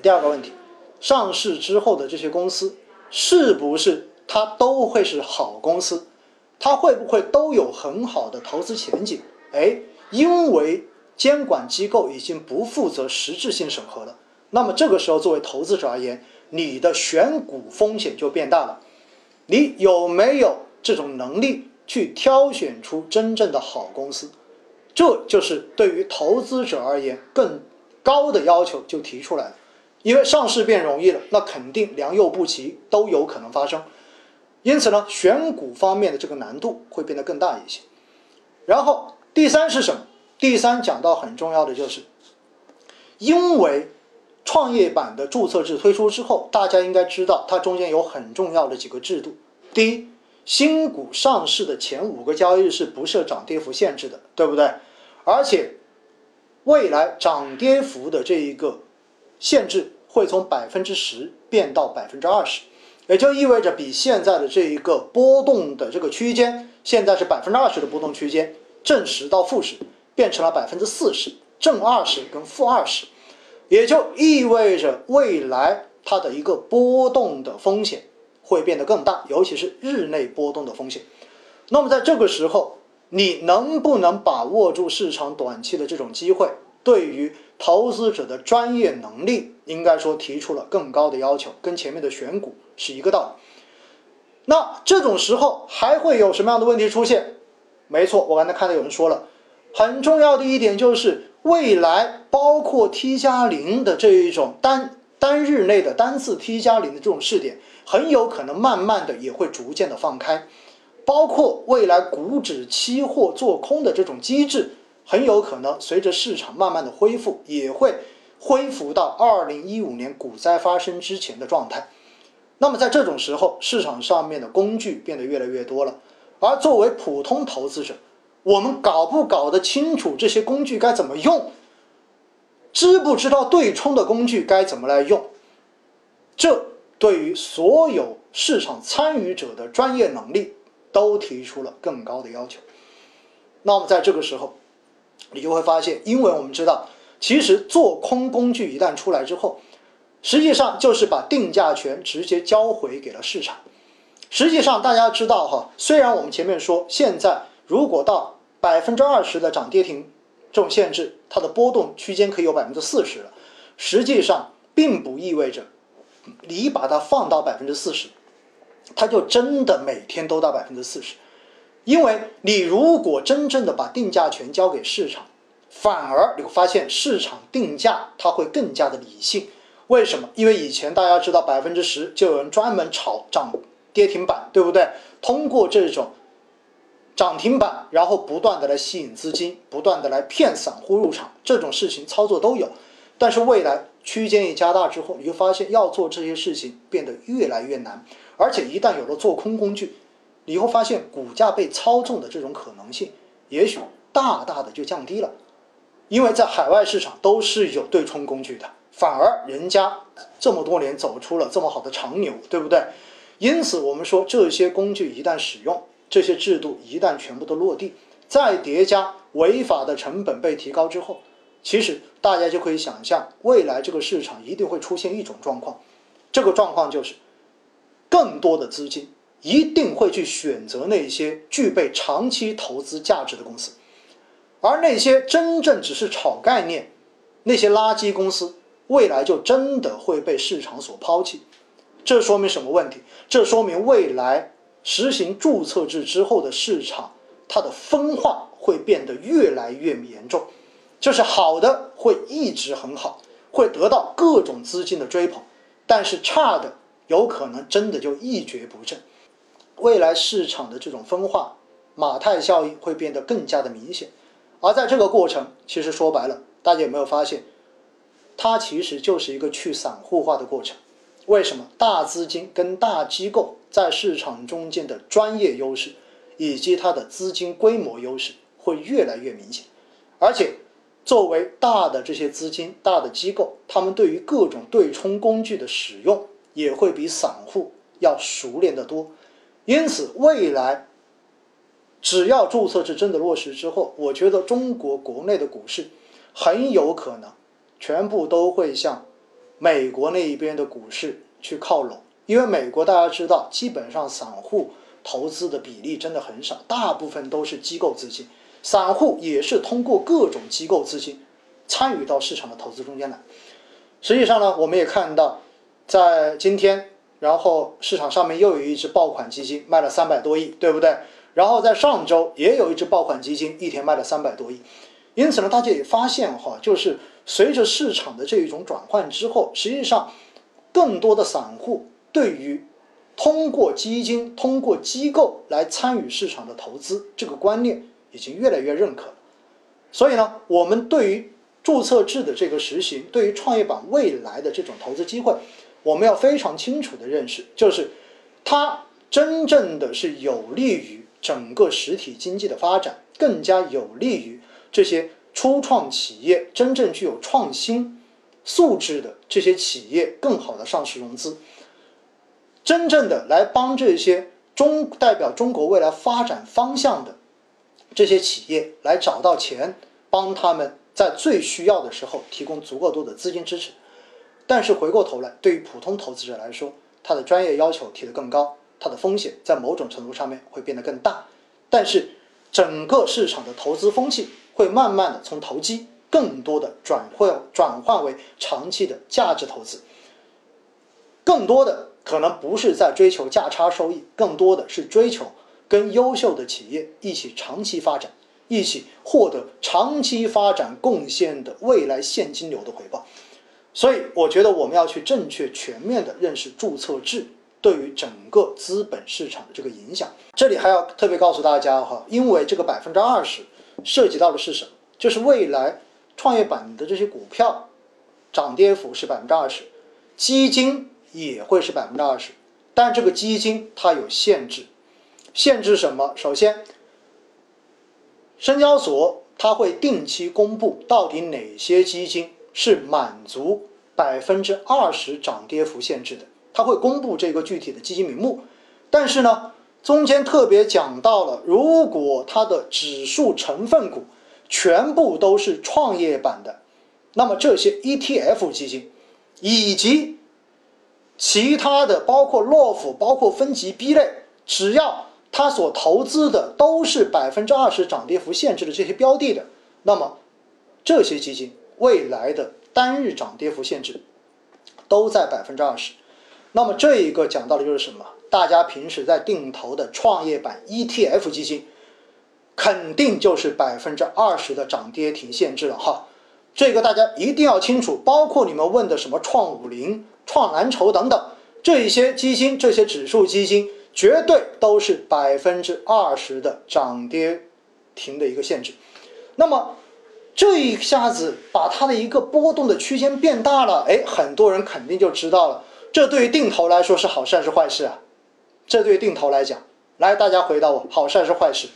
第二个问题，上市之后的这些公司是不是它都会是好公司？它会不会都有很好的投资前景？哎，因为监管机构已经不负责实质性审核了，那么这个时候作为投资者而言，你的选股风险就变大了。你有没有这种能力去挑选出真正的好公司？这就是对于投资者而言更高的要求就提出来了。因为上市变容易了，那肯定良莠不齐都有可能发生。因此呢，选股方面的这个难度会变得更大一些。然后第三是什么？第三讲到很重要的就是，因为创业板的注册制推出之后，大家应该知道它中间有很重要的几个制度。第一，新股上市的前五个交易日是不设涨跌幅限制的，对不对？而且未来涨跌幅的这一个限制会从百分之十变到百分之二十。也就意味着，比现在的这一个波动的这个区间，现在是百分之二十的波动区间，正十到负十，变成了百分之四十，正二十跟负二十，也就意味着未来它的一个波动的风险会变得更大，尤其是日内波动的风险。那么在这个时候，你能不能把握住市场短期的这种机会？对于投资者的专业能力，应该说提出了更高的要求，跟前面的选股是一个道理。那这种时候还会有什么样的问题出现？没错，我刚才看到有人说了，很重要的一点就是未来包括 T 加零的这一种单单日内的单次 T 加零的这种试点，很有可能慢慢的也会逐渐的放开，包括未来股指期货做空的这种机制。很有可能随着市场慢慢的恢复，也会恢复到二零一五年股灾发生之前的状态。那么在这种时候，市场上面的工具变得越来越多了。而作为普通投资者，我们搞不搞得清楚这些工具该怎么用？知不知道对冲的工具该怎么来用？这对于所有市场参与者的专业能力都提出了更高的要求。那么在这个时候，你就会发现，因为我们知道，其实做空工具一旦出来之后，实际上就是把定价权直接交回给了市场。实际上大家知道哈，虽然我们前面说，现在如果到百分之二十的涨跌停这种限制，它的波动区间可以有百分之四十了，实际上并不意味着你把它放到百分之四十，它就真的每天都到百分之四十。因为你如果真正的把定价权交给市场，反而你会发现市场定价它会更加的理性。为什么？因为以前大家知道百分之十就有人专门炒涨跌停板，对不对？通过这种涨停板，然后不断的来吸引资金，不断的来骗散户入场，这种事情操作都有。但是未来区间一加大之后，你就发现要做这些事情变得越来越难，而且一旦有了做空工具。你会发现股价被操纵的这种可能性，也许大大的就降低了，因为在海外市场都是有对冲工具的，反而人家这么多年走出了这么好的长牛，对不对？因此，我们说这些工具一旦使用，这些制度一旦全部都落地，再叠加违法的成本被提高之后，其实大家就可以想象，未来这个市场一定会出现一种状况，这个状况就是更多的资金。一定会去选择那些具备长期投资价值的公司，而那些真正只是炒概念、那些垃圾公司，未来就真的会被市场所抛弃。这说明什么问题？这说明未来实行注册制之后的市场，它的分化会变得越来越严重。就是好的会一直很好，会得到各种资金的追捧，但是差的有可能真的就一蹶不振。未来市场的这种分化，马太效应会变得更加的明显，而在这个过程，其实说白了，大家有没有发现，它其实就是一个去散户化的过程？为什么？大资金跟大机构在市场中间的专业优势，以及它的资金规模优势会越来越明显，而且作为大的这些资金、大的机构，他们对于各种对冲工具的使用，也会比散户要熟练得多。因此，未来只要注册制真的落实之后，我觉得中国国内的股市很有可能全部都会向美国那一边的股市去靠拢，因为美国大家知道，基本上散户投资的比例真的很少，大部分都是机构资金，散户也是通过各种机构资金参与到市场的投资中间来。实际上呢，我们也看到，在今天，然后市场上面又有一只爆款基金卖了三百多亿，对不对？然后在上周也有一只爆款基金一天卖了三百多亿，因此呢，大家也发现哈，就是随着市场的这一种转换之后，实际上更多的散户对于通过基金、通过机构来参与市场的投资这个观念已经越来越认可了。所以呢，我们对于注册制的这个实行，对于创业板未来的这种投资机会，我们要非常清楚的认识，就是它真正的是有利于。整个实体经济的发展更加有利于这些初创企业真正具有创新素质的这些企业更好的上市融资，真正的来帮这些中代表中国未来发展方向的这些企业来找到钱，帮他们在最需要的时候提供足够多的资金支持。但是回过头来，对于普通投资者来说，他的专业要求提得更高。它的风险在某种程度上面会变得更大，但是整个市场的投资风气会慢慢的从投机更多的转换转换为长期的价值投资，更多的可能不是在追求价差收益，更多的是追求跟优秀的企业一起长期发展，一起获得长期发展贡献的未来现金流的回报。所以，我觉得我们要去正确全面的认识注册制。对于整个资本市场的这个影响，这里还要特别告诉大家哈，因为这个百分之二十涉及到的是什么？就是未来创业板的这些股票涨跌幅是百分之二十，基金也会是百分之二十，但这个基金它有限制，限制什么？首先，深交所它会定期公布到底哪些基金是满足百分之二十涨跌幅限制的。它会公布这个具体的基金名目，但是呢，中间特别讲到了，如果它的指数成分股全部都是创业板的，那么这些 ETF 基金以及其他的，包括 LOF、包括分级 B 类，只要它所投资的都是百分之二十涨跌幅限制的这些标的的，那么这些基金未来的单日涨跌幅限制都在百分之二十。那么这一个讲到的就是什么？大家平时在定投的创业板 ETF 基金，肯定就是百分之二十的涨跌停限制了哈。这个大家一定要清楚。包括你们问的什么创五零、创蓝筹等等这一些基金、这些指数基金，绝对都是百分之二十的涨跌停的一个限制。那么这一下子把它的一个波动的区间变大了，哎，很多人肯定就知道了。这对于定投来说是好事还是坏事啊？这对于定投来讲，来大家回答我，好事还是坏事？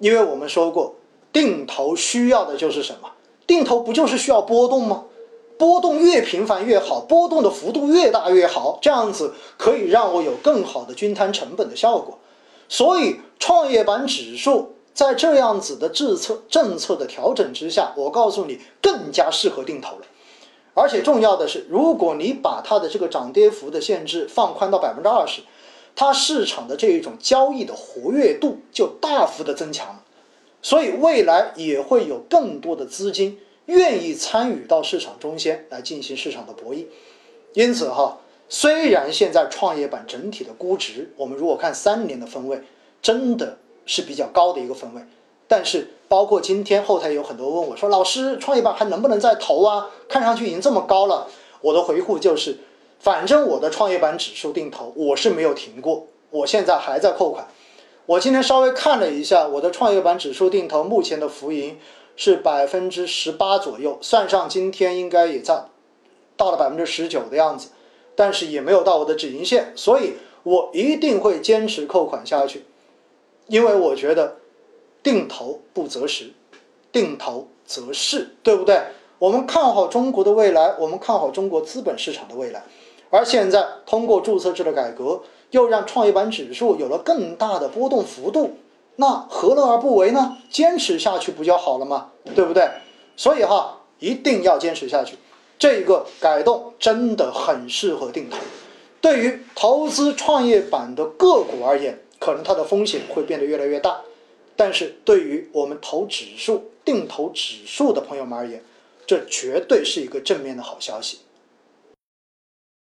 因为我们说过，定投需要的就是什么？定投不就是需要波动吗？波动越频繁越好，波动的幅度越大越好，这样子可以让我有更好的均摊成本的效果。所以，创业板指数在这样子的政策政策的调整之下，我告诉你，更加适合定投了。而且重要的是，如果你把它的这个涨跌幅的限制放宽到百分之二十，它市场的这一种交易的活跃度就大幅的增强了，所以未来也会有更多的资金愿意参与到市场中间来进行市场的博弈。因此哈，虽然现在创业板整体的估值，我们如果看三年的分位，真的是比较高的一个分位，但是。包括今天后台有很多问我说：“老师，创业板还能不能再投啊？看上去已经这么高了。”我的回复就是：反正我的创业板指数定投我是没有停过，我现在还在扣款。我今天稍微看了一下我的创业板指数定投，目前的浮盈是百分之十八左右，算上今天应该也在到了百分之十九的样子，但是也没有到我的止盈线，所以我一定会坚持扣款下去，因为我觉得。定投不择时，定投择势，对不对？我们看好中国的未来，我们看好中国资本市场的未来。而现在通过注册制的改革，又让创业板指数有了更大的波动幅度，那何乐而不为呢？坚持下去不就好了吗？对不对？所以哈，一定要坚持下去。这个改动真的很适合定投。对于投资创业板的个股而言，可能它的风险会变得越来越大。但是对于我们投指数、定投指数的朋友们而言，这绝对是一个正面的好消息。